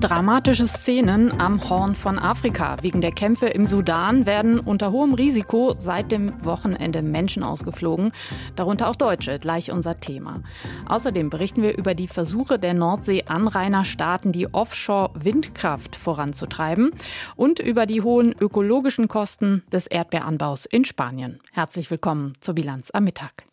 Dramatische Szenen am Horn von Afrika. Wegen der Kämpfe im Sudan werden unter hohem Risiko seit dem Wochenende Menschen ausgeflogen, darunter auch Deutsche, gleich unser Thema. Außerdem berichten wir über die Versuche der Nordsee-Anrainerstaaten, die Offshore-Windkraft voranzutreiben und über die hohen ökologischen Kosten des Erdbeeranbaus in Spanien. Herzlich willkommen zur Bilanz am Mittag.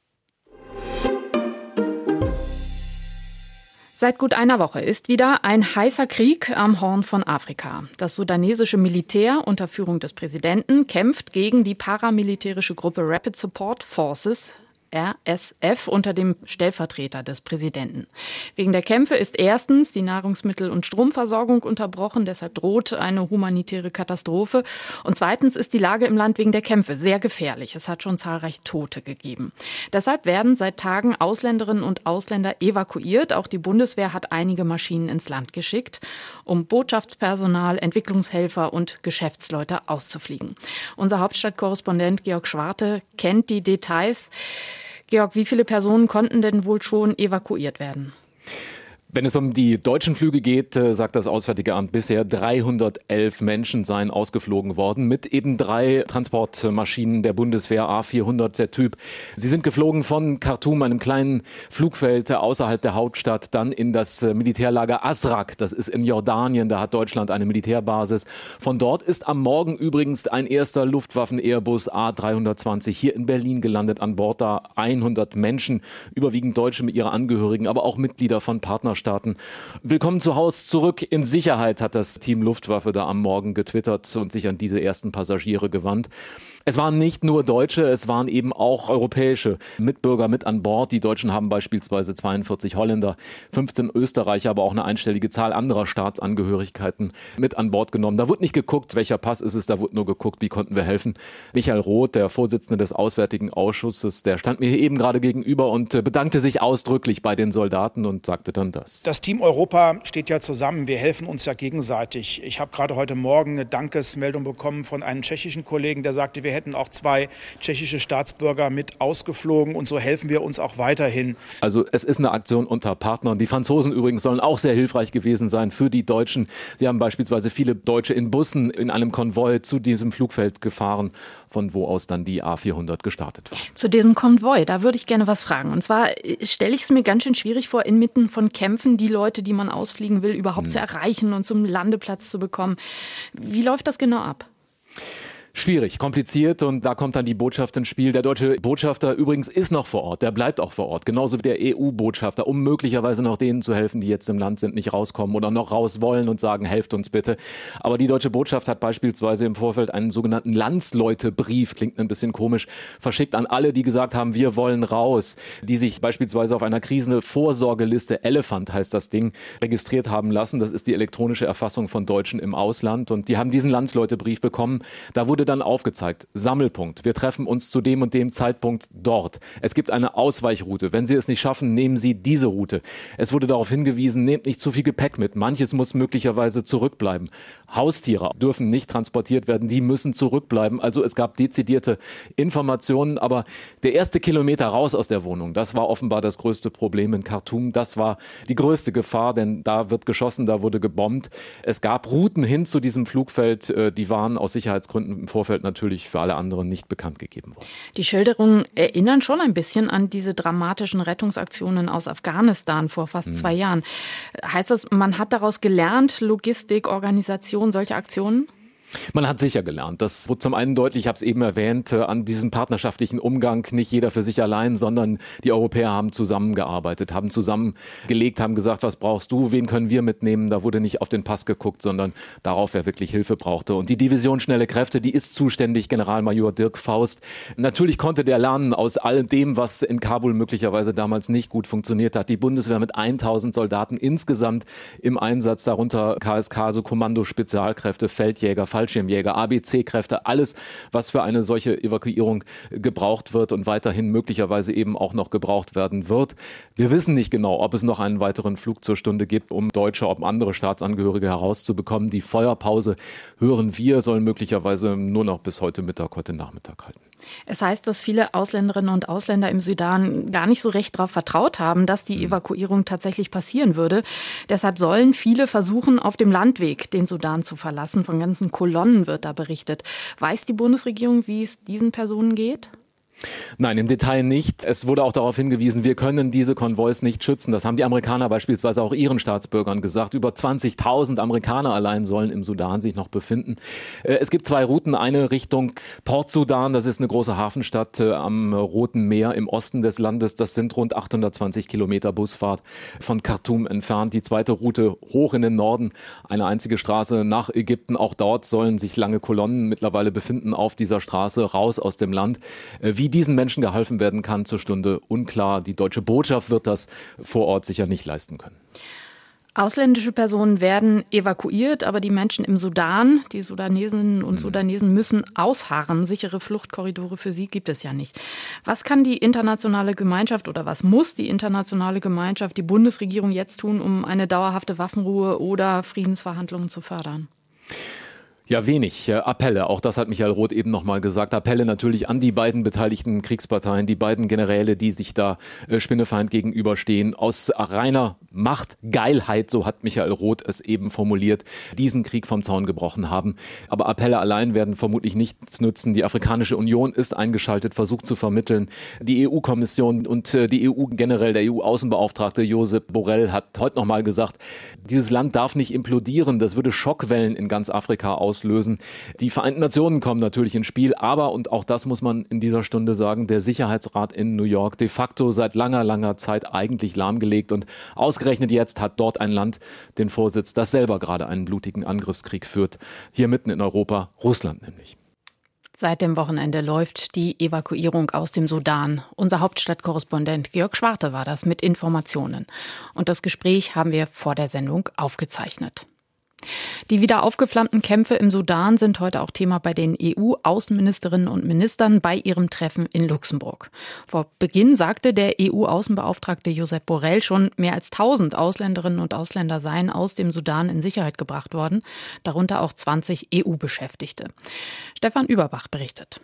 Seit gut einer Woche ist wieder ein heißer Krieg am Horn von Afrika. Das sudanesische Militär unter Führung des Präsidenten kämpft gegen die paramilitärische Gruppe Rapid Support Forces, RSF unter dem Stellvertreter des Präsidenten. Wegen der Kämpfe ist erstens die Nahrungsmittel- und Stromversorgung unterbrochen, deshalb droht eine humanitäre Katastrophe. Und zweitens ist die Lage im Land wegen der Kämpfe sehr gefährlich. Es hat schon zahlreich Tote gegeben. Deshalb werden seit Tagen Ausländerinnen und Ausländer evakuiert. Auch die Bundeswehr hat einige Maschinen ins Land geschickt, um Botschaftspersonal, Entwicklungshelfer und Geschäftsleute auszufliegen. Unser Hauptstadtkorrespondent Georg Schwarte kennt die Details. Georg, wie viele Personen konnten denn wohl schon evakuiert werden? Wenn es um die deutschen Flüge geht, äh, sagt das Auswärtige Amt bisher, 311 Menschen seien ausgeflogen worden mit eben drei Transportmaschinen der Bundeswehr A400 der Typ. Sie sind geflogen von Khartoum, einem kleinen Flugfeld außerhalb der Hauptstadt, dann in das äh, Militärlager Asrak. Das ist in Jordanien, da hat Deutschland eine Militärbasis. Von dort ist am Morgen übrigens ein erster Luftwaffen-Airbus A320 hier in Berlin gelandet. An Bord da 100 Menschen, überwiegend Deutsche mit ihren Angehörigen, aber auch Mitglieder von Partnerschaften Partnerstaaten. Willkommen zu Hause zurück in Sicherheit, hat das Team Luftwaffe da am Morgen getwittert und sich an diese ersten Passagiere gewandt. Es waren nicht nur Deutsche, es waren eben auch europäische Mitbürger mit an Bord. Die Deutschen haben beispielsweise 42 Holländer, 15 Österreicher, aber auch eine einstellige Zahl anderer Staatsangehörigkeiten mit an Bord genommen. Da wurde nicht geguckt, welcher Pass ist es, da wurde nur geguckt, wie konnten wir helfen. Michael Roth, der Vorsitzende des Auswärtigen Ausschusses, der stand mir eben gerade gegenüber und äh, bedankte sich ausdrücklich bei den Soldaten und sagte dann das. Das Team Europa steht ja zusammen. Wir helfen uns ja gegenseitig. Ich habe gerade heute Morgen eine Dankesmeldung bekommen von einem tschechischen Kollegen, der sagte, wir hätten auch zwei tschechische Staatsbürger mit ausgeflogen und so helfen wir uns auch weiterhin. Also es ist eine Aktion unter Partnern. Die Franzosen übrigens sollen auch sehr hilfreich gewesen sein für die Deutschen. Sie haben beispielsweise viele Deutsche in Bussen in einem Konvoi zu diesem Flugfeld gefahren, von wo aus dann die A400 gestartet war. Zu diesem Konvoi, da würde ich gerne was fragen. Und zwar äh, stelle ich es mir ganz schön schwierig vor, inmitten von Kämpfen die Leute, die man ausfliegen will, überhaupt hm. zu erreichen und zum Landeplatz zu bekommen. Wie läuft das genau ab? Schwierig, kompliziert und da kommt dann die Botschaft ins Spiel. Der deutsche Botschafter übrigens ist noch vor Ort, der bleibt auch vor Ort, genauso wie der EU-Botschafter, um möglicherweise noch denen zu helfen, die jetzt im Land sind, nicht rauskommen oder noch raus wollen und sagen, helft uns bitte. Aber die deutsche Botschaft hat beispielsweise im Vorfeld einen sogenannten Landsleutebrief, klingt ein bisschen komisch, verschickt an alle, die gesagt haben, wir wollen raus, die sich beispielsweise auf einer Krisenvorsorgeliste, Elephant heißt das Ding, registriert haben lassen. Das ist die elektronische Erfassung von Deutschen im Ausland und die haben diesen Landsleutebrief bekommen. Da wurde wurde dann aufgezeigt, Sammelpunkt, wir treffen uns zu dem und dem Zeitpunkt dort. Es gibt eine Ausweichroute. Wenn Sie es nicht schaffen, nehmen Sie diese Route. Es wurde darauf hingewiesen, nehmt nicht zu viel Gepäck mit. Manches muss möglicherweise zurückbleiben. Haustiere dürfen nicht transportiert werden, die müssen zurückbleiben. Also es gab dezidierte Informationen, aber der erste Kilometer raus aus der Wohnung, das war offenbar das größte Problem in Khartoum. Das war die größte Gefahr, denn da wird geschossen, da wurde gebombt. Es gab Routen hin zu diesem Flugfeld, äh, die waren aus Sicherheitsgründen im Vorfeld natürlich für alle anderen nicht bekannt gegeben worden. Die Schilderungen erinnern schon ein bisschen an diese dramatischen Rettungsaktionen aus Afghanistan vor fast mhm. zwei Jahren. Heißt das, man hat daraus gelernt, Logistik, Organisation, solche Aktionen? Man hat sicher gelernt. Das wurde zum einen deutlich, ich habe es eben erwähnt, äh, an diesem partnerschaftlichen Umgang, nicht jeder für sich allein, sondern die Europäer haben zusammengearbeitet, haben zusammengelegt, haben gesagt, was brauchst du, wen können wir mitnehmen. Da wurde nicht auf den Pass geguckt, sondern darauf, wer wirklich Hilfe brauchte. Und die Division Schnelle Kräfte, die ist zuständig, Generalmajor Dirk Faust. Natürlich konnte der lernen aus all dem, was in Kabul möglicherweise damals nicht gut funktioniert hat. Die Bundeswehr mit 1000 Soldaten insgesamt im Einsatz, darunter KSK, so Kommando, Spezialkräfte, Feldjäger, Fallschirmjäger, ABC-Kräfte, alles, was für eine solche Evakuierung gebraucht wird und weiterhin möglicherweise eben auch noch gebraucht werden wird. Wir wissen nicht genau, ob es noch einen weiteren Flug zur Stunde gibt, um Deutsche, ob andere Staatsangehörige herauszubekommen. Die Feuerpause hören wir, soll möglicherweise nur noch bis heute Mittag, heute Nachmittag halten. Es heißt, dass viele Ausländerinnen und Ausländer im Sudan gar nicht so recht darauf vertraut haben, dass die mhm. Evakuierung tatsächlich passieren würde. Deshalb sollen viele versuchen, auf dem Landweg den Sudan zu verlassen. Von ganzen Kolonnen wird da berichtet. Weiß die Bundesregierung, wie es diesen Personen geht? Nein, im Detail nicht. Es wurde auch darauf hingewiesen, wir können diese Konvois nicht schützen. Das haben die Amerikaner beispielsweise auch ihren Staatsbürgern gesagt. Über 20.000 Amerikaner allein sollen im Sudan sich noch befinden. Äh, es gibt zwei Routen. Eine Richtung Port Sudan, das ist eine große Hafenstadt äh, am Roten Meer im Osten des Landes. Das sind rund 820 Kilometer Busfahrt von Khartoum entfernt. Die zweite Route hoch in den Norden, eine einzige Straße nach Ägypten. Auch dort sollen sich lange Kolonnen mittlerweile befinden auf dieser Straße raus aus dem Land. Äh, wie diesen Menschen geholfen werden kann zur Stunde unklar. Die deutsche Botschaft wird das vor Ort sicher nicht leisten können. Ausländische Personen werden evakuiert, aber die Menschen im Sudan, die Sudanesinnen und mhm. Sudanesen müssen ausharren. Sichere Fluchtkorridore für sie gibt es ja nicht. Was kann die internationale Gemeinschaft oder was muss die internationale Gemeinschaft, die Bundesregierung jetzt tun, um eine dauerhafte Waffenruhe oder Friedensverhandlungen zu fördern? Ja, wenig. Appelle, auch das hat Michael Roth eben nochmal gesagt. Appelle natürlich an die beiden beteiligten Kriegsparteien, die beiden Generäle, die sich da äh, Spinnefeind gegenüberstehen. Aus reiner Machtgeilheit, so hat Michael Roth es eben formuliert, diesen Krieg vom Zaun gebrochen haben. Aber Appelle allein werden vermutlich nichts nützen. Die Afrikanische Union ist eingeschaltet, versucht zu vermitteln. Die EU-Kommission und äh, die EU generell, der EU-Außenbeauftragte Josep Borrell hat heute nochmal gesagt, dieses Land darf nicht implodieren. Das würde Schockwellen in ganz Afrika aus auslösen. Die Vereinten Nationen kommen natürlich ins Spiel, aber, und auch das muss man in dieser Stunde sagen, der Sicherheitsrat in New York de facto seit langer, langer Zeit eigentlich lahmgelegt und ausgerechnet jetzt hat dort ein Land den Vorsitz, das selber gerade einen blutigen Angriffskrieg führt. Hier mitten in Europa, Russland nämlich. Seit dem Wochenende läuft die Evakuierung aus dem Sudan. Unser Hauptstadtkorrespondent Georg Schwarte war das mit Informationen. Und das Gespräch haben wir vor der Sendung aufgezeichnet. Die wieder aufgeflammten Kämpfe im Sudan sind heute auch Thema bei den EU-Außenministerinnen und Ministern bei ihrem Treffen in Luxemburg. Vor Beginn sagte der EU-Außenbeauftragte Josep Borrell schon, mehr als 1000 Ausländerinnen und Ausländer seien aus dem Sudan in Sicherheit gebracht worden, darunter auch 20 EU-Beschäftigte. Stefan Überbach berichtet.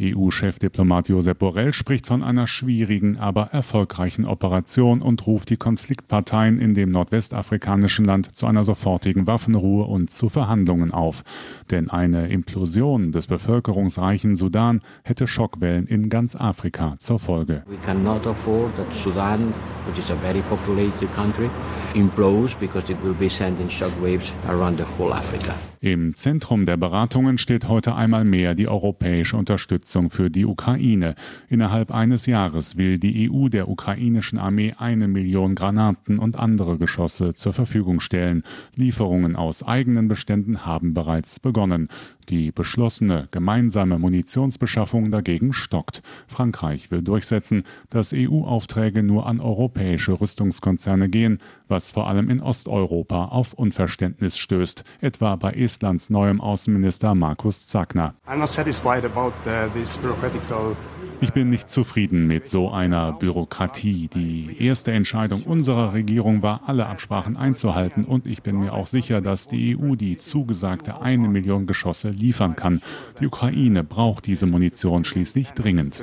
EU-Chefdiplomat Josep Borrell spricht von einer schwierigen, aber erfolgreichen Operation und ruft die Konfliktparteien in dem nordwestafrikanischen Land zu einer sofortigen Waffenruhe und zu Verhandlungen auf. Denn eine Implosion des bevölkerungsreichen Sudan hätte Schockwellen in ganz Afrika zur Folge. We cannot afford that Sudan, which is a very populated country, implodes because it will be sending shockwaves around the whole Africa. Im Zentrum der Beratungen steht heute einmal mehr die europäische Unterstützung für die Ukraine. Innerhalb eines Jahres will die EU der ukrainischen Armee eine Million Granaten und andere Geschosse zur Verfügung stellen. Lieferungen aus eigenen Beständen haben bereits begonnen. Die beschlossene gemeinsame Munitionsbeschaffung dagegen stockt. Frankreich will durchsetzen, dass EU-Aufträge nur an europäische Rüstungskonzerne gehen, was vor allem in Osteuropa auf Unverständnis stößt, etwa bei Estlands neuem Außenminister Markus Zagner. Ich bin nicht zufrieden mit so einer Bürokratie. Die erste Entscheidung unserer Regierung war, alle Absprachen einzuhalten. Und ich bin mir auch sicher, dass die EU die zugesagte eine Million Geschosse liefern kann. Die Ukraine braucht diese Munition schließlich dringend.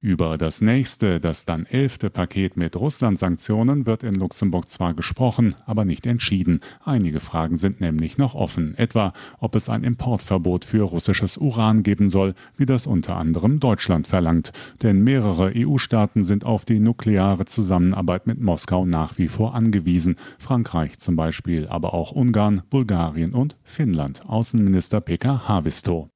Über das nächste, das dann elfte Paket mit Russland-Sanktionen wird in Luxemburg zwar gesprochen, aber nicht entschieden. Einige Fragen sind nämlich noch offen, etwa ob es ein Importverbot für russisches Uran geben soll, wie das unter anderem Deutschland verlangt. Denn mehrere EU-Staaten sind auf die nukleare Zusammenarbeit mit Moskau nach wie vor angewiesen. Frankreich zum Beispiel, aber auch Ungarn, Bulgarien und Finnland. Außenminister Pekka Haavisto.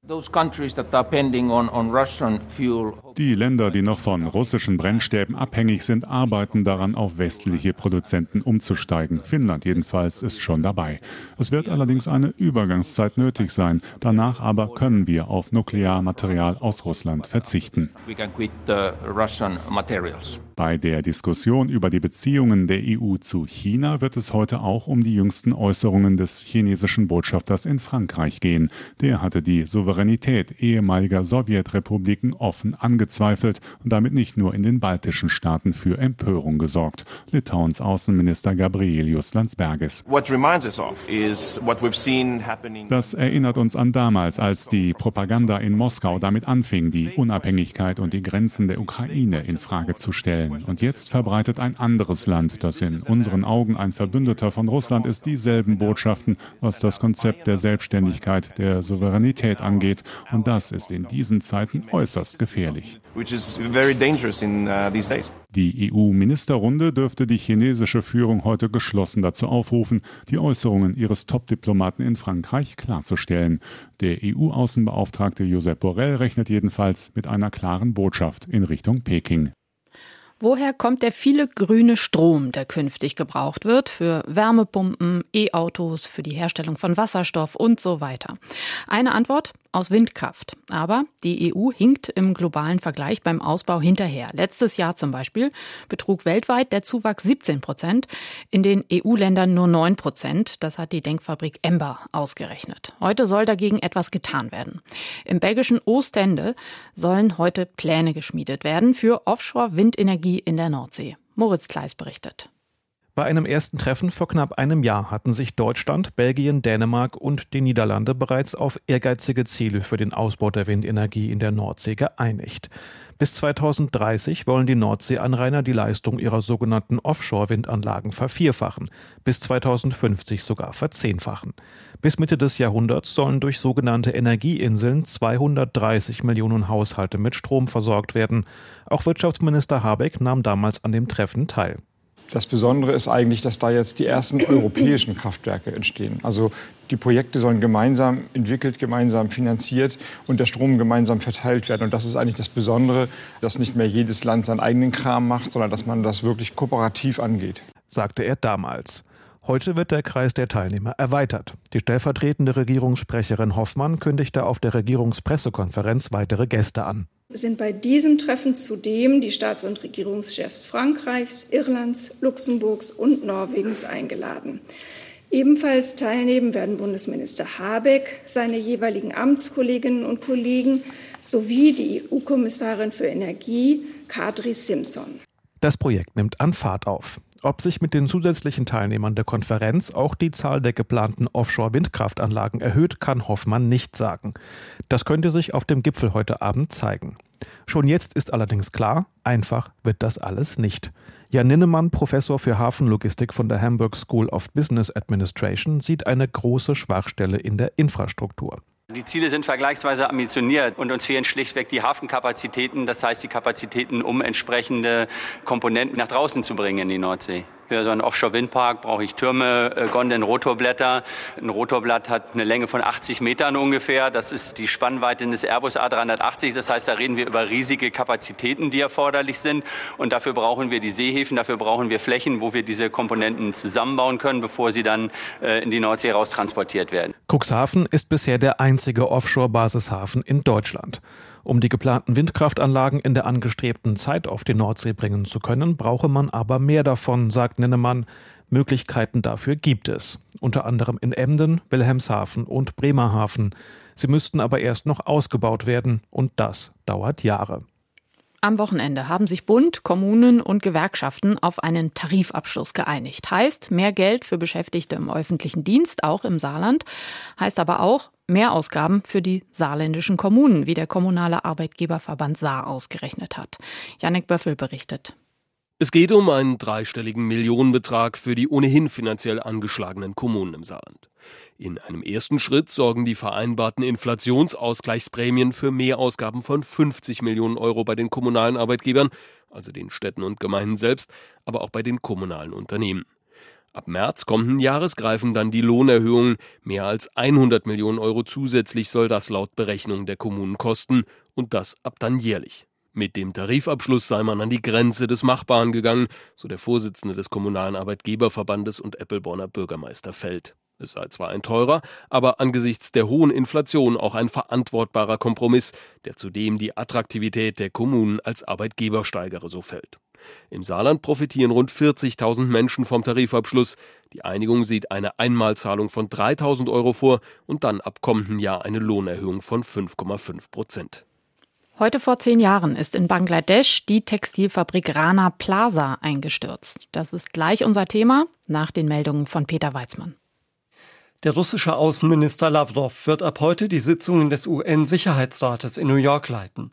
Die Länder, die noch von russischen Brennstäben abhängig sind, arbeiten daran, auf westliche Produzenten umzusteigen. Finnland jedenfalls ist schon dabei. Es wird allerdings eine Übergangszeit nötig sein. Danach aber können wir auf Nuklearmaterial aus Russland verzichten. Bei der Diskussion über die Beziehungen der EU zu China wird es heute auch um die jüngsten Äußerungen des chinesischen Botschafters in Frankreich gehen. Der hatte die Souveränität ehemaliger Sowjetrepubliken offen angezweifelt und damit nicht nur in den baltischen Staaten für Empörung gesorgt. Litauens Außenminister Gabrielius Landsbergis. Das erinnert uns an damals, als die Propaganda in Moskau damit anfing, die Unabhängigkeit und die Grenzen der Ukraine in Frage zu stellen. Und jetzt verbreitet ein anderes Land, das in unseren Augen ein Verbündeter von Russland ist, dieselben Botschaften, was das Konzept der Selbstständigkeit, der Souveränität angeht. Und das ist in diesen Zeiten äußerst gefährlich. Uh, die EU-Ministerrunde dürfte die chinesische Führung heute geschlossen dazu aufrufen, die Äußerungen ihres Top-Diplomaten in Frankreich klarzustellen. Der EU-Außenbeauftragte Josep Borrell rechnet jedenfalls mit einer klaren Botschaft in Richtung Peking. Woher kommt der viele grüne Strom, der künftig gebraucht wird für Wärmepumpen, E-Autos, für die Herstellung von Wasserstoff und so weiter? Eine Antwort aus Windkraft. Aber die EU hinkt im globalen Vergleich beim Ausbau hinterher. Letztes Jahr zum Beispiel betrug weltweit der Zuwachs 17 Prozent, in den EU-Ländern nur 9 Prozent. Das hat die Denkfabrik Ember ausgerechnet. Heute soll dagegen etwas getan werden. Im belgischen Ostende sollen heute Pläne geschmiedet werden für Offshore-Windenergie in der Nordsee. Moritz Kleis berichtet. Bei einem ersten Treffen vor knapp einem Jahr hatten sich Deutschland, Belgien, Dänemark und die Niederlande bereits auf ehrgeizige Ziele für den Ausbau der Windenergie in der Nordsee geeinigt. Bis 2030 wollen die Nordseeanrainer die Leistung ihrer sogenannten Offshore-Windanlagen vervierfachen, bis 2050 sogar verzehnfachen. Bis Mitte des Jahrhunderts sollen durch sogenannte Energieinseln 230 Millionen Haushalte mit Strom versorgt werden. Auch Wirtschaftsminister Habeck nahm damals an dem Treffen teil. Das Besondere ist eigentlich, dass da jetzt die ersten europäischen Kraftwerke entstehen. Also die Projekte sollen gemeinsam entwickelt, gemeinsam finanziert und der Strom gemeinsam verteilt werden. Und das ist eigentlich das Besondere, dass nicht mehr jedes Land seinen eigenen Kram macht, sondern dass man das wirklich kooperativ angeht. Sagte er damals. Heute wird der Kreis der Teilnehmer erweitert. Die stellvertretende Regierungssprecherin Hoffmann kündigte auf der Regierungspressekonferenz weitere Gäste an sind bei diesem Treffen zudem die Staats- und Regierungschefs Frankreichs, Irlands, Luxemburgs und Norwegens eingeladen. Ebenfalls teilnehmen werden Bundesminister Habeck, seine jeweiligen Amtskolleginnen und Kollegen sowie die EU-Kommissarin für Energie, Kadri Simpson. Das Projekt nimmt an Fahrt auf. Ob sich mit den zusätzlichen Teilnehmern der Konferenz auch die Zahl der geplanten Offshore-Windkraftanlagen erhöht, kann Hoffmann nicht sagen. Das könnte sich auf dem Gipfel heute Abend zeigen. Schon jetzt ist allerdings klar, einfach wird das alles nicht. Jan Ninnemann, Professor für Hafenlogistik von der Hamburg School of Business Administration, sieht eine große Schwachstelle in der Infrastruktur. Die Ziele sind vergleichsweise ambitioniert und uns fehlen schlichtweg die Hafenkapazitäten, das heißt die Kapazitäten, um entsprechende Komponenten nach draußen zu bringen in die Nordsee. Für so einen Offshore-Windpark brauche ich Türme, äh, Gondeln, Rotorblätter. Ein Rotorblatt hat eine Länge von 80 Metern ungefähr. Das ist die Spannweite des Airbus A380. Das heißt, da reden wir über riesige Kapazitäten, die erforderlich sind. Und dafür brauchen wir die Seehäfen, dafür brauchen wir Flächen, wo wir diese Komponenten zusammenbauen können, bevor sie dann äh, in die Nordsee raustransportiert werden. Cuxhaven ist bisher der einzige Offshore-Basishafen in Deutschland. Um die geplanten Windkraftanlagen in der angestrebten Zeit auf die Nordsee bringen zu können, brauche man aber mehr davon, sagt Nennemann. Möglichkeiten dafür gibt es, unter anderem in Emden, Wilhelmshaven und Bremerhaven. Sie müssten aber erst noch ausgebaut werden, und das dauert Jahre. Am Wochenende haben sich Bund, Kommunen und Gewerkschaften auf einen Tarifabschluss geeinigt. Heißt mehr Geld für Beschäftigte im öffentlichen Dienst, auch im Saarland. Heißt aber auch mehr Ausgaben für die saarländischen Kommunen, wie der kommunale Arbeitgeberverband Saar ausgerechnet hat. Janek Böffel berichtet. Es geht um einen dreistelligen Millionenbetrag für die ohnehin finanziell angeschlagenen Kommunen im Saarland. In einem ersten Schritt sorgen die vereinbarten Inflationsausgleichsprämien für Mehrausgaben von 50 Millionen Euro bei den kommunalen Arbeitgebern, also den Städten und Gemeinden selbst, aber auch bei den kommunalen Unternehmen. Ab März kommenden Jahres greifen dann die Lohnerhöhungen. Mehr als 100 Millionen Euro zusätzlich soll das laut Berechnung der Kommunen kosten und das ab dann jährlich. Mit dem Tarifabschluss sei man an die Grenze des Machbaren gegangen, so der Vorsitzende des Kommunalen Arbeitgeberverbandes und Eppelborner Bürgermeister Feld. Es sei zwar ein teurer, aber angesichts der hohen Inflation auch ein verantwortbarer Kompromiss, der zudem die Attraktivität der Kommunen als Arbeitgeber steigere, so fällt. Im Saarland profitieren rund 40.000 Menschen vom Tarifabschluss. Die Einigung sieht eine Einmalzahlung von 3.000 Euro vor und dann ab kommenden Jahr eine Lohnerhöhung von 5,5 Prozent. Heute vor zehn Jahren ist in Bangladesch die Textilfabrik Rana Plaza eingestürzt. Das ist gleich unser Thema nach den Meldungen von Peter Weizmann. Der russische Außenminister Lavrov wird ab heute die Sitzungen des UN-Sicherheitsrates in New York leiten.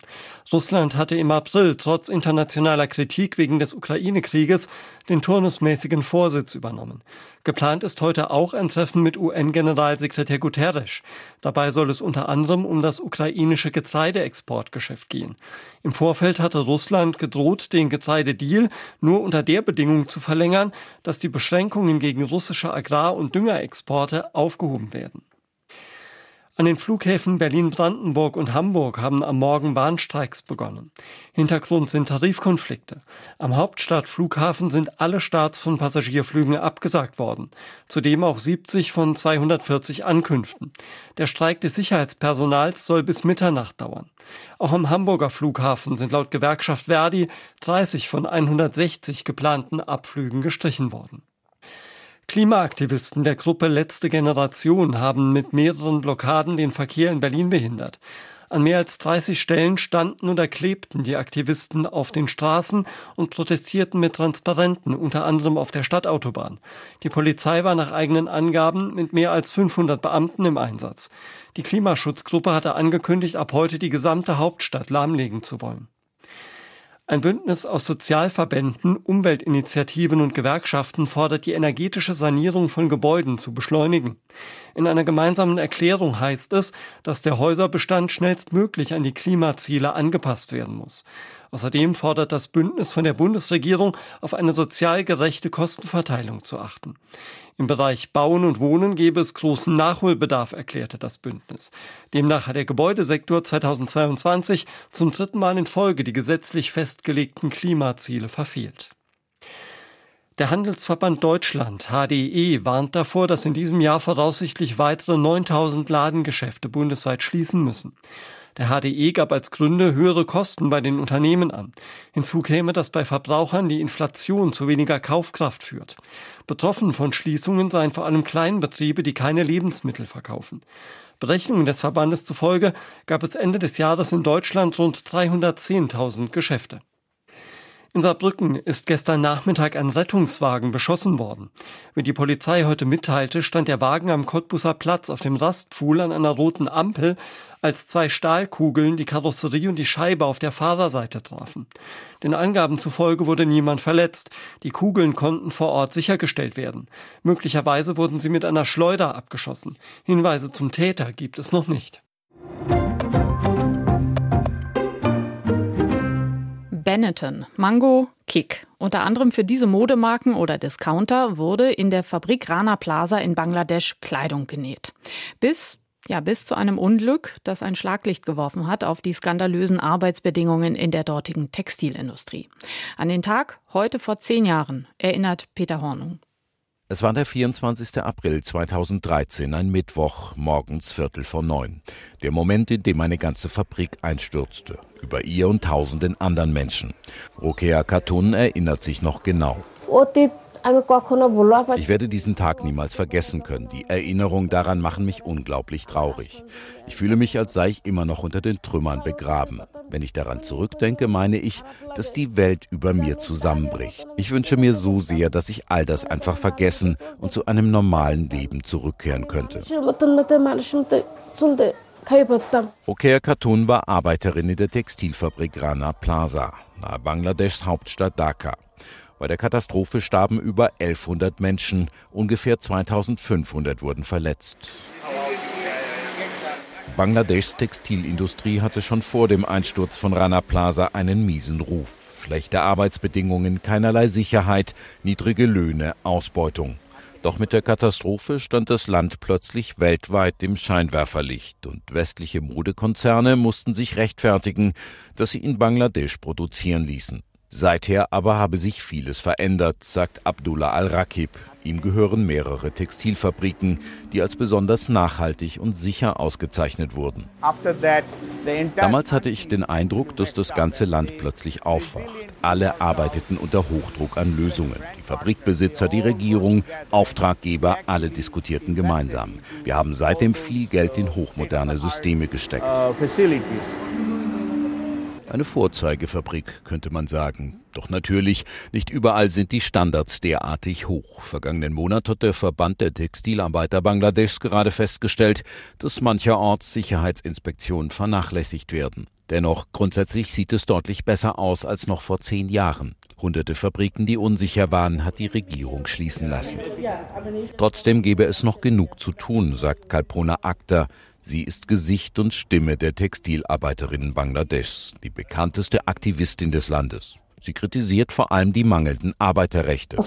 Russland hatte im April trotz internationaler Kritik wegen des Ukraine-Krieges den turnusmäßigen Vorsitz übernommen. Geplant ist heute auch ein Treffen mit UN-Generalsekretär Guterres. Dabei soll es unter anderem um das ukrainische Getreideexportgeschäft gehen. Im Vorfeld hatte Russland gedroht, den Getreidedeal nur unter der Bedingung zu verlängern, dass die Beschränkungen gegen russische Agrar- und Düngerexporte aufgehoben werden. An den Flughäfen Berlin-Brandenburg und Hamburg haben am Morgen Warnstreiks begonnen. Hintergrund sind Tarifkonflikte. Am Hauptstadtflughafen sind alle Starts von Passagierflügen abgesagt worden. Zudem auch 70 von 240 Ankünften. Der Streik des Sicherheitspersonals soll bis Mitternacht dauern. Auch am Hamburger Flughafen sind laut Gewerkschaft Verdi 30 von 160 geplanten Abflügen gestrichen worden. Klimaaktivisten der Gruppe Letzte Generation haben mit mehreren Blockaden den Verkehr in Berlin behindert. An mehr als 30 Stellen standen oder klebten die Aktivisten auf den Straßen und protestierten mit Transparenten, unter anderem auf der Stadtautobahn. Die Polizei war nach eigenen Angaben mit mehr als 500 Beamten im Einsatz. Die Klimaschutzgruppe hatte angekündigt, ab heute die gesamte Hauptstadt lahmlegen zu wollen. Ein Bündnis aus Sozialverbänden, Umweltinitiativen und Gewerkschaften fordert die energetische Sanierung von Gebäuden zu beschleunigen. In einer gemeinsamen Erklärung heißt es, dass der Häuserbestand schnellstmöglich an die Klimaziele angepasst werden muss. Außerdem fordert das Bündnis von der Bundesregierung, auf eine sozial gerechte Kostenverteilung zu achten. Im Bereich Bauen und Wohnen gebe es großen Nachholbedarf, erklärte das Bündnis. Demnach hat der Gebäudesektor 2022 zum dritten Mal in Folge die gesetzlich festgelegten Klimaziele verfehlt. Der Handelsverband Deutschland HDE warnt davor, dass in diesem Jahr voraussichtlich weitere 9000 Ladengeschäfte bundesweit schließen müssen. Der HDE gab als Gründe höhere Kosten bei den Unternehmen an. Hinzu käme, dass bei Verbrauchern die Inflation zu weniger Kaufkraft führt. Betroffen von Schließungen seien vor allem Kleinbetriebe, die keine Lebensmittel verkaufen. Berechnungen des Verbandes zufolge gab es Ende des Jahres in Deutschland rund 310.000 Geschäfte. In Saarbrücken ist gestern Nachmittag ein Rettungswagen beschossen worden. Wie die Polizei heute mitteilte, stand der Wagen am Cottbusser Platz auf dem Rastpfuhl an einer roten Ampel, als zwei Stahlkugeln die Karosserie und die Scheibe auf der Fahrerseite trafen. Den Angaben zufolge wurde niemand verletzt. Die Kugeln konnten vor Ort sichergestellt werden. Möglicherweise wurden sie mit einer Schleuder abgeschossen. Hinweise zum Täter gibt es noch nicht. Benetton, Mango, Kick. Unter anderem für diese Modemarken oder Discounter wurde in der Fabrik Rana Plaza in Bangladesch Kleidung genäht. Bis ja, bis zu einem Unglück, das ein Schlaglicht geworfen hat auf die skandalösen Arbeitsbedingungen in der dortigen Textilindustrie. An den Tag heute vor zehn Jahren erinnert Peter Hornung. Es war der 24. April 2013, ein Mittwoch, morgens Viertel vor neun. Der Moment, in dem meine ganze Fabrik einstürzte. Über ihr und tausenden anderen Menschen. Rokea Katun erinnert sich noch genau. Ich werde diesen Tag niemals vergessen können. Die Erinnerungen daran machen mich unglaublich traurig. Ich fühle mich, als sei ich immer noch unter den Trümmern begraben. Wenn ich daran zurückdenke, meine ich, dass die Welt über mir zusammenbricht. Ich wünsche mir so sehr, dass ich all das einfach vergessen und zu einem normalen Leben zurückkehren könnte. Okea Khatun war Arbeiterin in der Textilfabrik Rana Plaza, nahe Bangladeschs Hauptstadt Dhaka. Bei der Katastrophe starben über 1100 Menschen, ungefähr 2500 wurden verletzt. Bangladeschs Textilindustrie hatte schon vor dem Einsturz von Rana Plaza einen miesen Ruf. Schlechte Arbeitsbedingungen, keinerlei Sicherheit, niedrige Löhne, Ausbeutung. Doch mit der Katastrophe stand das Land plötzlich weltweit im Scheinwerferlicht und westliche Modekonzerne mussten sich rechtfertigen, dass sie in Bangladesch produzieren ließen. Seither aber habe sich vieles verändert, sagt Abdullah al-Rakib. Ihm gehören mehrere Textilfabriken, die als besonders nachhaltig und sicher ausgezeichnet wurden. Damals hatte ich den Eindruck, dass das ganze Land plötzlich aufwacht. Alle arbeiteten unter Hochdruck an Lösungen. Die Fabrikbesitzer, die Regierung, Auftraggeber, alle diskutierten gemeinsam. Wir haben seitdem viel Geld in hochmoderne Systeme gesteckt. Eine Vorzeigefabrik, könnte man sagen. Doch natürlich, nicht überall sind die Standards derartig hoch. Vergangenen Monat hat der Verband der Textilarbeiter Bangladeschs gerade festgestellt, dass mancherorts Sicherheitsinspektionen vernachlässigt werden. Dennoch, grundsätzlich sieht es deutlich besser aus als noch vor zehn Jahren. Hunderte Fabriken, die unsicher waren, hat die Regierung schließen lassen. Trotzdem gäbe es noch genug zu tun, sagt Kalpona Akhtar. Sie ist Gesicht und Stimme der Textilarbeiterinnen Bangladeschs, die bekannteste Aktivistin des Landes. Sie kritisiert vor allem die mangelnden Arbeiterrechte.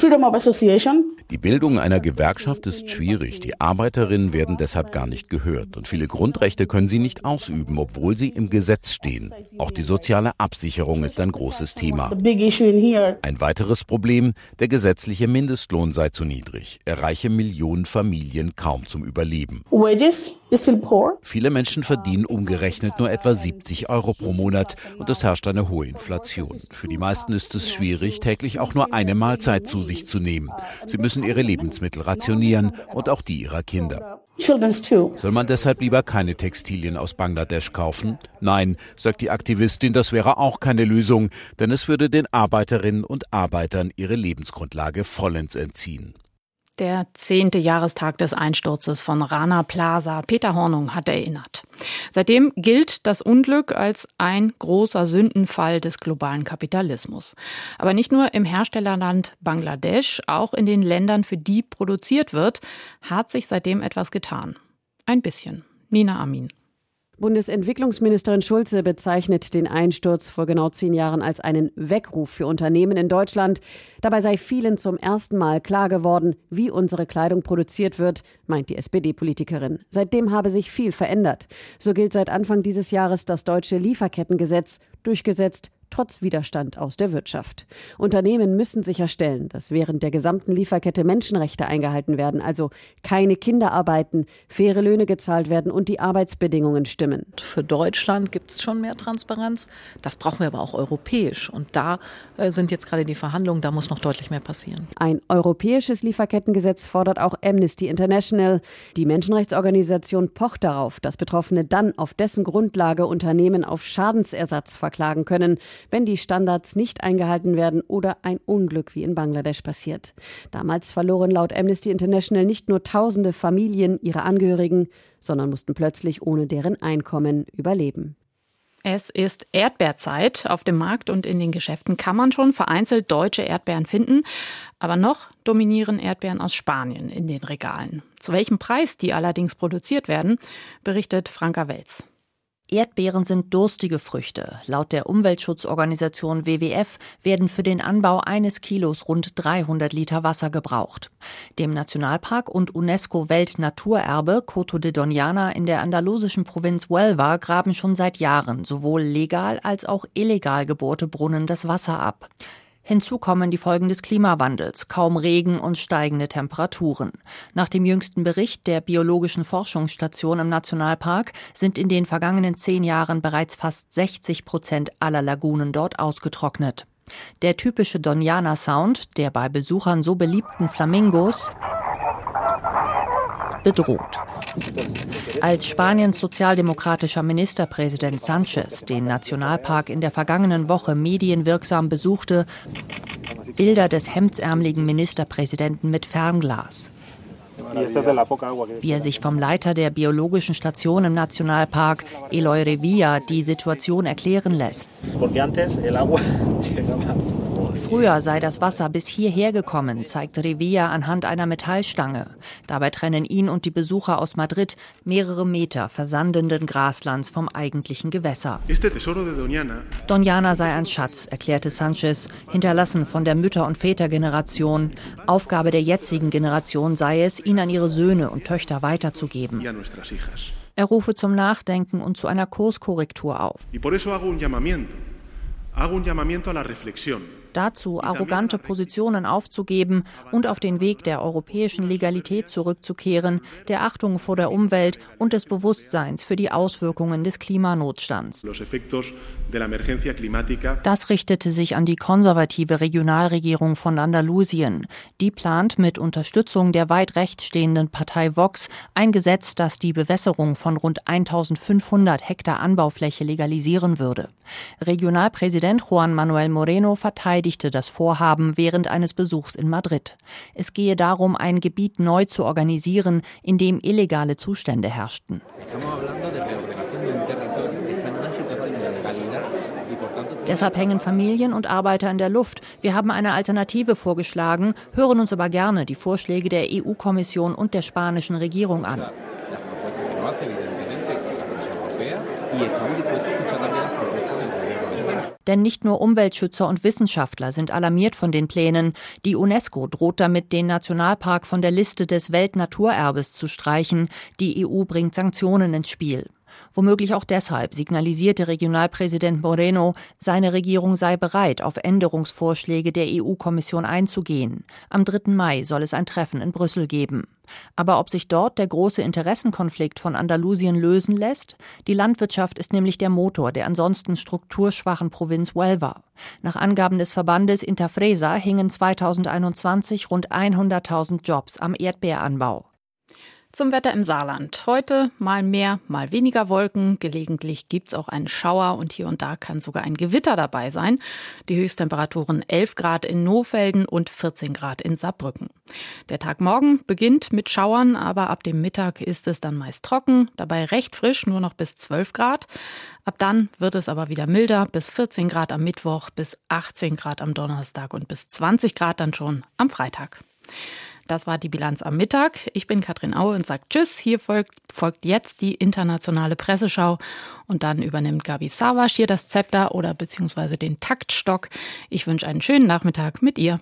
Die Bildung einer Gewerkschaft ist schwierig. Die Arbeiterinnen werden deshalb gar nicht gehört. Und viele Grundrechte können sie nicht ausüben, obwohl sie im Gesetz stehen. Auch die soziale Absicherung ist ein großes Thema. Ein weiteres Problem, der gesetzliche Mindestlohn sei zu niedrig. Er reiche Millionen Familien kaum zum Überleben. Viele Menschen verdienen umgerechnet nur etwa 70 Euro pro Monat und es herrscht eine hohe Inflation. Für die meisten meisten ist es schwierig, täglich auch nur eine Mahlzeit zu sich zu nehmen. Sie müssen ihre Lebensmittel rationieren und auch die ihrer Kinder. Soll man deshalb lieber keine Textilien aus Bangladesch kaufen? Nein, sagt die Aktivistin, das wäre auch keine Lösung, denn es würde den Arbeiterinnen und Arbeitern ihre Lebensgrundlage vollends entziehen. Der zehnte Jahrestag des Einsturzes von Rana Plaza. Peter Hornung hat erinnert. Seitdem gilt das Unglück als ein großer Sündenfall des globalen Kapitalismus. Aber nicht nur im Herstellerland Bangladesch, auch in den Ländern, für die produziert wird, hat sich seitdem etwas getan. Ein bisschen. Nina Amin. Bundesentwicklungsministerin Schulze bezeichnet den Einsturz vor genau zehn Jahren als einen Weckruf für Unternehmen in Deutschland. Dabei sei vielen zum ersten Mal klar geworden, wie unsere Kleidung produziert wird, meint die SPD-Politikerin. Seitdem habe sich viel verändert. So gilt seit Anfang dieses Jahres das deutsche Lieferkettengesetz, durchgesetzt trotz Widerstand aus der Wirtschaft. Unternehmen müssen sicherstellen, dass während der gesamten Lieferkette Menschenrechte eingehalten werden, also keine Kinder arbeiten, faire Löhne gezahlt werden und die Arbeitsbedingungen stimmen. Für Deutschland gibt es schon mehr Transparenz. Das brauchen wir aber auch europäisch. Und da äh, sind jetzt gerade die Verhandlungen, da muss noch deutlich mehr passieren. Ein europäisches Lieferkettengesetz fordert auch Amnesty International. Die Menschenrechtsorganisation pocht darauf, dass Betroffene dann auf dessen Grundlage Unternehmen auf Schadensersatz verklagen können, wenn die Standards nicht eingehalten werden oder ein Unglück wie in Bangladesch passiert. Damals verloren laut Amnesty International nicht nur tausende Familien ihre Angehörigen, sondern mussten plötzlich ohne deren Einkommen überleben. Es ist Erdbeerzeit. Auf dem Markt und in den Geschäften kann man schon vereinzelt deutsche Erdbeeren finden. Aber noch dominieren Erdbeeren aus Spanien in den Regalen. Zu welchem Preis die allerdings produziert werden, berichtet Franka Welz. Erdbeeren sind durstige Früchte. Laut der Umweltschutzorganisation WWF werden für den Anbau eines Kilos rund 300 Liter Wasser gebraucht. Dem Nationalpark und UNESCO-Weltnaturerbe Coto de Doñana in der andalusischen Provinz Huelva graben schon seit Jahren sowohl legal als auch illegal gebohrte Brunnen das Wasser ab. Hinzu kommen die Folgen des Klimawandels, kaum Regen und steigende Temperaturen. Nach dem jüngsten Bericht der Biologischen Forschungsstation im Nationalpark sind in den vergangenen zehn Jahren bereits fast 60 Prozent aller Lagunen dort ausgetrocknet. Der typische Doniana-Sound, der bei Besuchern so beliebten Flamingos, bedroht. Als Spaniens sozialdemokratischer Ministerpräsident Sanchez den Nationalpark in der vergangenen Woche medienwirksam besuchte, Bilder des hemdsärmeligen Ministerpräsidenten mit Fernglas. Wie er sich vom Leiter der biologischen Station im Nationalpark, Eloy Revilla, die Situation erklären lässt. Früher sei das Wasser bis hierher gekommen, zeigt Revilla anhand einer Metallstange. Dabei trennen ihn und die Besucher aus Madrid mehrere Meter versandenden Graslands vom eigentlichen Gewässer. Doñana sei ein Schatz, erklärte Sanchez, hinterlassen von der Mütter- und Vätergeneration. Aufgabe der jetzigen Generation sei es, ihn an ihre Söhne und Töchter weiterzugeben. Er rufe zum Nachdenken und zu einer Kurskorrektur auf. hago un llamamiento a la reflexión dazu, arrogante Positionen aufzugeben und auf den Weg der europäischen Legalität zurückzukehren, der Achtung vor der Umwelt und des Bewusstseins für die Auswirkungen des Klimanotstands. Das richtete sich an die konservative Regionalregierung von Andalusien. Die plant mit Unterstützung der weit rechts stehenden Partei Vox ein Gesetz, das die Bewässerung von rund 1500 Hektar Anbaufläche legalisieren würde. Regionalpräsident Juan Manuel Moreno verteidigt verteidigte das Vorhaben während eines Besuchs in Madrid. Es gehe darum, ein Gebiet neu zu organisieren, in dem illegale Zustände herrschten. Deshalb hängen Familien und Arbeiter in der Luft. Wir haben eine Alternative vorgeschlagen, hören uns aber gerne die Vorschläge der EU-Kommission und der spanischen Regierung an. Denn nicht nur Umweltschützer und Wissenschaftler sind alarmiert von den Plänen. Die UNESCO droht damit, den Nationalpark von der Liste des Weltnaturerbes zu streichen. Die EU bringt Sanktionen ins Spiel. Womöglich auch deshalb signalisierte Regionalpräsident Moreno, seine Regierung sei bereit, auf Änderungsvorschläge der EU-Kommission einzugehen. Am 3. Mai soll es ein Treffen in Brüssel geben. Aber ob sich dort der große Interessenkonflikt von Andalusien lösen lässt? Die Landwirtschaft ist nämlich der Motor der ansonsten strukturschwachen Provinz Huelva. Nach Angaben des Verbandes Interfresa hingen 2021 rund 100.000 Jobs am Erdbeeranbau. Zum Wetter im Saarland. Heute mal mehr, mal weniger Wolken. Gelegentlich gibt's auch einen Schauer und hier und da kann sogar ein Gewitter dabei sein. Die Höchsttemperaturen 11 Grad in Nohfelden und 14 Grad in Saarbrücken. Der Tag morgen beginnt mit Schauern, aber ab dem Mittag ist es dann meist trocken, dabei recht frisch, nur noch bis 12 Grad. Ab dann wird es aber wieder milder, bis 14 Grad am Mittwoch, bis 18 Grad am Donnerstag und bis 20 Grad dann schon am Freitag. Das war die Bilanz am Mittag. Ich bin Katrin Aue und sage Tschüss. Hier folgt, folgt jetzt die internationale Presseschau und dann übernimmt Gabi Savasch hier das Zepter oder beziehungsweise den Taktstock. Ich wünsche einen schönen Nachmittag mit ihr.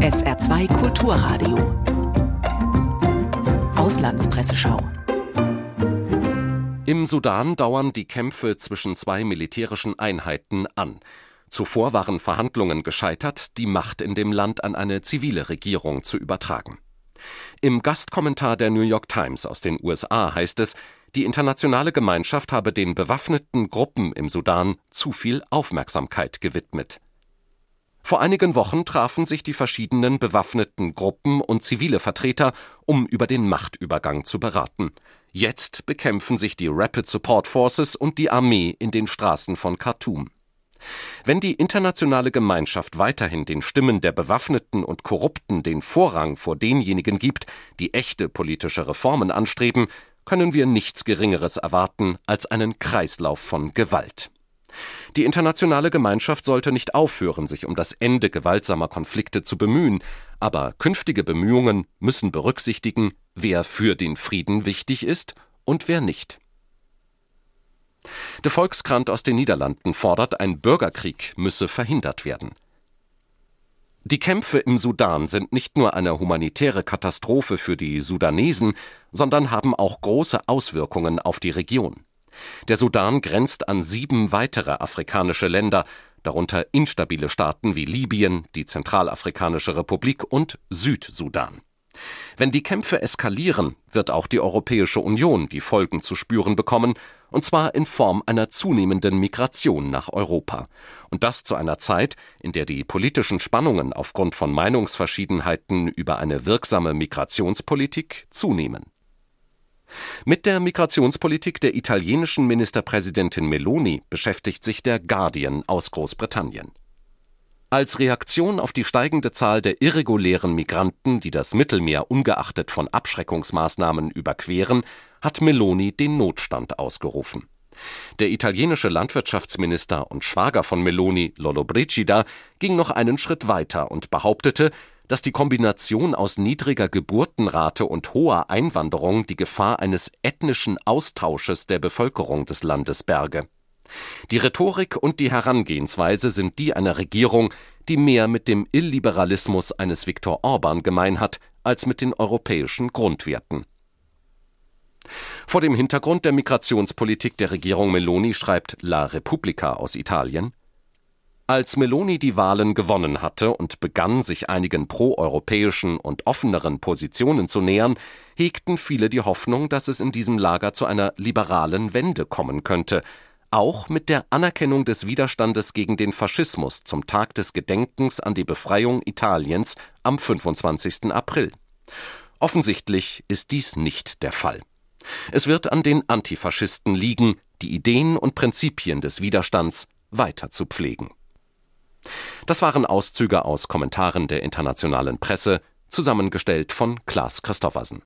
SR2 Kulturradio. Auslandspresseschau. Im Sudan dauern die Kämpfe zwischen zwei militärischen Einheiten an. Zuvor waren Verhandlungen gescheitert, die Macht in dem Land an eine zivile Regierung zu übertragen. Im Gastkommentar der New York Times aus den USA heißt es, die internationale Gemeinschaft habe den bewaffneten Gruppen im Sudan zu viel Aufmerksamkeit gewidmet. Vor einigen Wochen trafen sich die verschiedenen bewaffneten Gruppen und zivile Vertreter, um über den Machtübergang zu beraten. Jetzt bekämpfen sich die Rapid Support Forces und die Armee in den Straßen von Khartoum. Wenn die internationale Gemeinschaft weiterhin den Stimmen der Bewaffneten und Korrupten den Vorrang vor denjenigen gibt, die echte politische Reformen anstreben, können wir nichts Geringeres erwarten als einen Kreislauf von Gewalt. Die internationale Gemeinschaft sollte nicht aufhören, sich um das Ende gewaltsamer Konflikte zu bemühen, aber künftige Bemühungen müssen berücksichtigen, wer für den Frieden wichtig ist und wer nicht. Der Volkskrant aus den Niederlanden fordert, ein Bürgerkrieg müsse verhindert werden. Die Kämpfe im Sudan sind nicht nur eine humanitäre Katastrophe für die Sudanesen, sondern haben auch große Auswirkungen auf die Region. Der Sudan grenzt an sieben weitere afrikanische Länder, darunter instabile Staaten wie Libyen, die Zentralafrikanische Republik und Südsudan. Wenn die Kämpfe eskalieren, wird auch die Europäische Union die Folgen zu spüren bekommen, und zwar in Form einer zunehmenden Migration nach Europa. Und das zu einer Zeit, in der die politischen Spannungen aufgrund von Meinungsverschiedenheiten über eine wirksame Migrationspolitik zunehmen. Mit der Migrationspolitik der italienischen Ministerpräsidentin Meloni beschäftigt sich der Guardian aus Großbritannien. Als Reaktion auf die steigende Zahl der irregulären Migranten, die das Mittelmeer ungeachtet von Abschreckungsmaßnahmen überqueren, hat Meloni den Notstand ausgerufen. Der italienische Landwirtschaftsminister und Schwager von Meloni, Lollobrigida, ging noch einen Schritt weiter und behauptete, dass die Kombination aus niedriger Geburtenrate und hoher Einwanderung die Gefahr eines ethnischen Austausches der Bevölkerung des Landes berge die Rhetorik und die Herangehensweise sind die einer Regierung, die mehr mit dem Illiberalismus eines Viktor Orban gemein hat, als mit den europäischen Grundwerten. Vor dem Hintergrund der Migrationspolitik der Regierung Meloni schreibt La Repubblica aus Italien als Meloni die Wahlen gewonnen hatte und begann, sich einigen proeuropäischen und offeneren Positionen zu nähern, hegten viele die Hoffnung, dass es in diesem Lager zu einer liberalen Wende kommen könnte, auch mit der Anerkennung des Widerstandes gegen den Faschismus zum Tag des Gedenkens an die Befreiung Italiens am 25. April. Offensichtlich ist dies nicht der Fall. Es wird an den Antifaschisten liegen, die Ideen und Prinzipien des Widerstands weiter zu pflegen. Das waren Auszüge aus Kommentaren der internationalen Presse, zusammengestellt von Klaas Christoffersen.